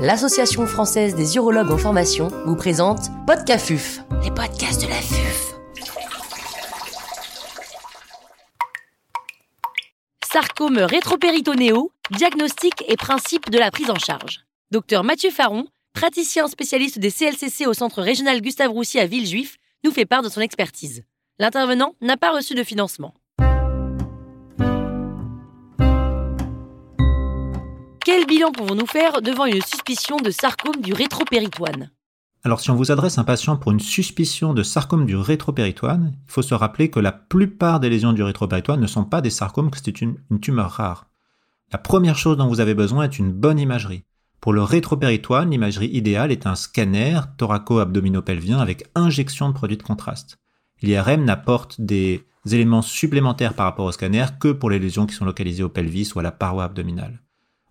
l'Association française des urologues en formation vous présente Podcafuf, les podcasts de la FUF. Sarcome rétropéritonéo, diagnostic et principe de la prise en charge. Docteur Mathieu Faron, praticien spécialiste des CLCC au Centre régional Gustave Roussy à Villejuif, nous fait part de son expertise. L'intervenant n'a pas reçu de financement. Quel bilan pouvons-nous faire devant une suspicion de sarcome du rétropéritoine? Alors si on vous adresse un patient pour une suspicion de sarcome du rétropéritoine, il faut se rappeler que la plupart des lésions du rétropéritoine ne sont pas des sarcomes, que c'est une, tumeur rare. La première chose dont vous avez besoin est une bonne imagerie. Pour le rétropéritoine, l'imagerie idéale est un scanner thoraco-abdominopelvien avec injection de produits de contraste. L'IRM n'apporte des éléments supplémentaires par rapport au scanner que pour les lésions qui sont localisées au pelvis ou à la paroi abdominale.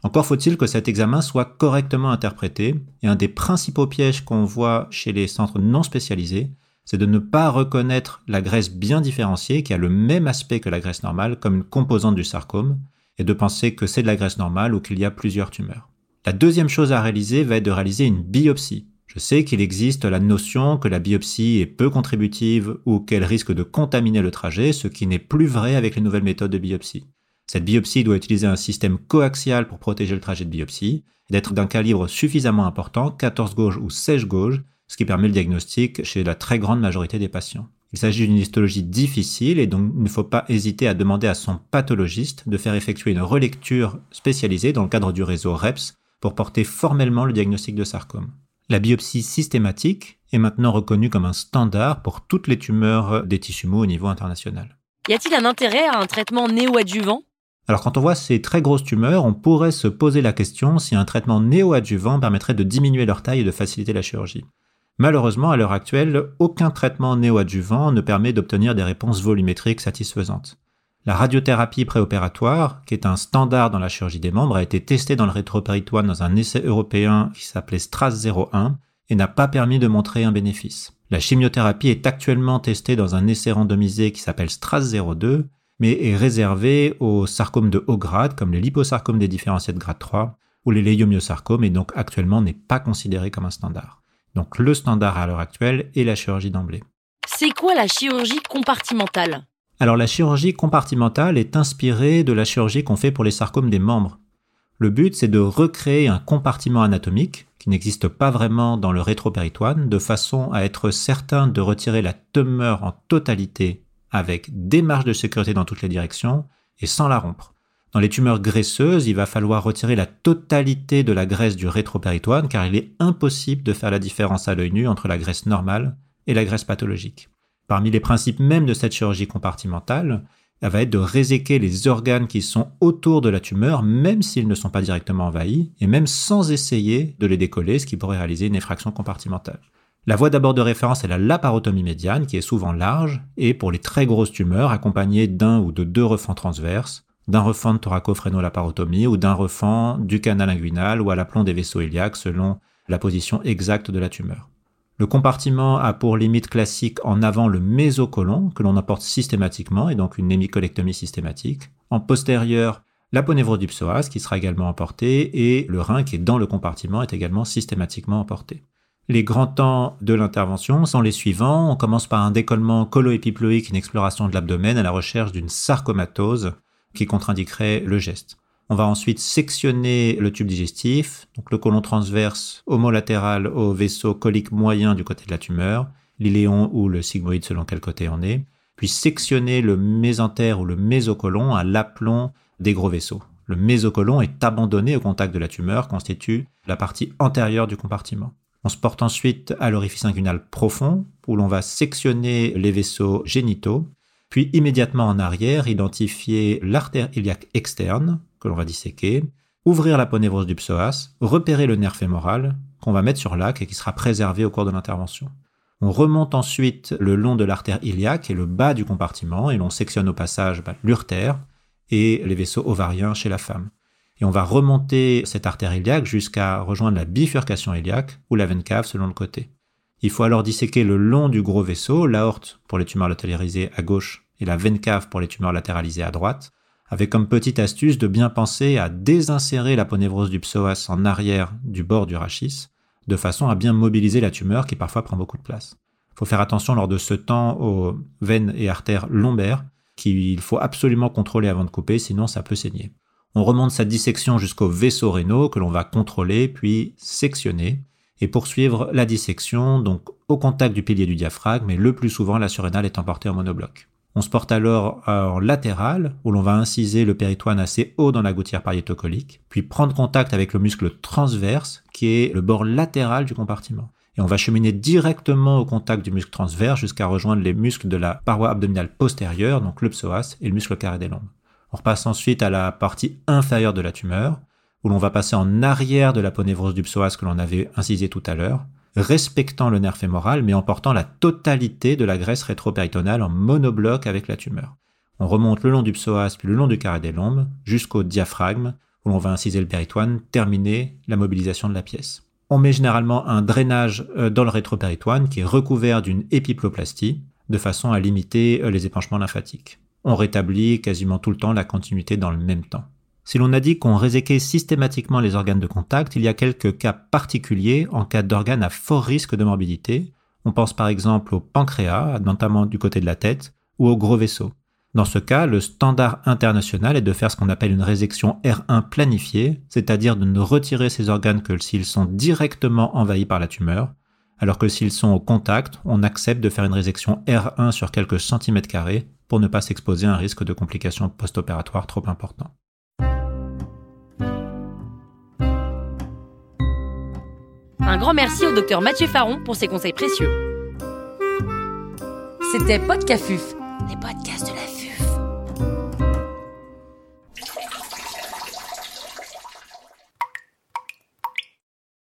Encore faut-il que cet examen soit correctement interprété, et un des principaux pièges qu'on voit chez les centres non spécialisés, c'est de ne pas reconnaître la graisse bien différenciée, qui a le même aspect que la graisse normale, comme une composante du sarcome, et de penser que c'est de la graisse normale ou qu'il y a plusieurs tumeurs. La deuxième chose à réaliser va être de réaliser une biopsie. Je sais qu'il existe la notion que la biopsie est peu contributive ou qu'elle risque de contaminer le trajet, ce qui n'est plus vrai avec les nouvelles méthodes de biopsie. Cette biopsie doit utiliser un système coaxial pour protéger le trajet de biopsie, d'être d'un calibre suffisamment important, 14 gauges ou 16 gauges, ce qui permet le diagnostic chez la très grande majorité des patients. Il s'agit d'une histologie difficile et donc il ne faut pas hésiter à demander à son pathologiste de faire effectuer une relecture spécialisée dans le cadre du réseau REPS pour porter formellement le diagnostic de sarcome. La biopsie systématique est maintenant reconnue comme un standard pour toutes les tumeurs des tissus mous au niveau international. Y a-t-il un intérêt à un traitement néoadjuvant? Alors quand on voit ces très grosses tumeurs, on pourrait se poser la question si un traitement néoadjuvant permettrait de diminuer leur taille et de faciliter la chirurgie. Malheureusement, à l'heure actuelle, aucun traitement néoadjuvant ne permet d'obtenir des réponses volumétriques satisfaisantes. La radiothérapie préopératoire, qui est un standard dans la chirurgie des membres, a été testée dans le rétropéritoine dans un essai européen qui s'appelait STRAS 01 et n'a pas permis de montrer un bénéfice. La chimiothérapie est actuellement testée dans un essai randomisé qui s'appelle STRAS 02 mais est réservé aux sarcomes de haut grade, comme les liposarcomes des différenciés de grade 3 ou les léiomyosarcomes, et donc actuellement n'est pas considéré comme un standard. Donc le standard à l'heure actuelle est la chirurgie d'emblée. C'est quoi la chirurgie compartimentale? Alors la chirurgie compartimentale est inspirée de la chirurgie qu'on fait pour les sarcomes des membres. Le but, c'est de recréer un compartiment anatomique qui n'existe pas vraiment dans le rétropéritoine, de façon à être certain de retirer la tumeur en totalité avec des marges de sécurité dans toutes les directions et sans la rompre. Dans les tumeurs graisseuses, il va falloir retirer la totalité de la graisse du rétropéritoine car il est impossible de faire la différence à l'œil nu entre la graisse normale et la graisse pathologique. Parmi les principes même de cette chirurgie compartimentale, elle va être de réséquer les organes qui sont autour de la tumeur, même s'ils ne sont pas directement envahis, et même sans essayer de les décoller, ce qui pourrait réaliser une effraction compartimentale. La voie d'abord de référence est la laparotomie médiane, qui est souvent large, et pour les très grosses tumeurs, accompagnée d'un ou de deux refends transverses, d'un refend de thoraco-fréno-laparotomie ou d'un refend du canal inguinal ou à l'aplomb des vaisseaux iliaques selon la position exacte de la tumeur. Le compartiment a pour limite classique en avant le mésocolon, que l'on apporte systématiquement, et donc une hémicolectomie systématique. En postérieur, la qui sera également emportée, et le rein qui est dans le compartiment est également systématiquement emporté. Les grands temps de l'intervention sont les suivants. On commence par un décollement colo-épiploïque, une exploration de l'abdomen à la recherche d'une sarcomatose qui contre-indiquerait le geste. On va ensuite sectionner le tube digestif, donc le côlon transverse homolatéral au vaisseau colique moyen du côté de la tumeur, l'iléon ou le sigmoïde selon quel côté on est, puis sectionner le mésentère ou le mésocolon à l'aplomb des gros vaisseaux. Le mésocolon est abandonné au contact de la tumeur, constitue la partie antérieure du compartiment. On se porte ensuite à l'orifice inguinal profond, où l'on va sectionner les vaisseaux génitaux, puis immédiatement en arrière, identifier l'artère iliaque externe, que l'on va disséquer, ouvrir la ponévrose du psoas, repérer le nerf fémoral, qu'on va mettre sur l'ac et qui sera préservé au cours de l'intervention. On remonte ensuite le long de l'artère iliaque et le bas du compartiment, et l'on sectionne au passage bah, l'urtère et les vaisseaux ovariens chez la femme et on va remonter cette artère iliaque jusqu'à rejoindre la bifurcation iliaque ou la veine cave selon le côté. Il faut alors disséquer le long du gros vaisseau, l'aorte pour les tumeurs latéralisées à gauche et la veine cave pour les tumeurs latéralisées à droite, avec comme petite astuce de bien penser à désinsérer la ponévrose du psoas en arrière du bord du rachis, de façon à bien mobiliser la tumeur qui parfois prend beaucoup de place. Il faut faire attention lors de ce temps aux veines et artères lombaires qu'il faut absolument contrôler avant de couper, sinon ça peut saigner. On remonte sa dissection jusqu'aux vaisseaux rénaux que l'on va contrôler puis sectionner et poursuivre la dissection donc au contact du pilier du diaphragme mais le plus souvent la surrénale est emportée en monobloc. On se porte alors en latéral, où l'on va inciser le péritoine assez haut dans la gouttière pariétocolique, puis prendre contact avec le muscle transverse, qui est le bord latéral du compartiment. Et on va cheminer directement au contact du muscle transverse jusqu'à rejoindre les muscles de la paroi abdominale postérieure, donc le psoas et le muscle carré des lombes. On repasse ensuite à la partie inférieure de la tumeur, où l'on va passer en arrière de la ponévrose du psoas que l'on avait incisé tout à l'heure, respectant le nerf fémoral, mais en portant la totalité de la graisse rétropéritonale en monobloc avec la tumeur. On remonte le long du psoas puis le long du carré des lombes jusqu'au diaphragme, où l'on va inciser le péritoine, terminer la mobilisation de la pièce. On met généralement un drainage euh, dans le rétropéritoine qui est recouvert d'une épiploplastie, de façon à limiter euh, les épanchements lymphatiques. On rétablit quasiment tout le temps la continuité dans le même temps. Si l'on a dit qu'on réséquait systématiquement les organes de contact, il y a quelques cas particuliers en cas d'organes à fort risque de morbidité. On pense par exemple au pancréas, notamment du côté de la tête, ou au gros vaisseau. Dans ce cas, le standard international est de faire ce qu'on appelle une résection R1 planifiée, c'est-à-dire de ne retirer ces organes que s'ils sont directement envahis par la tumeur, alors que s'ils sont au contact, on accepte de faire une résection R1 sur quelques centimètres carrés pour ne pas s'exposer à un risque de complications post-opératoires trop important. Un grand merci au docteur Mathieu Faron pour ses conseils précieux. C'était Podcafuf, les podcasts de la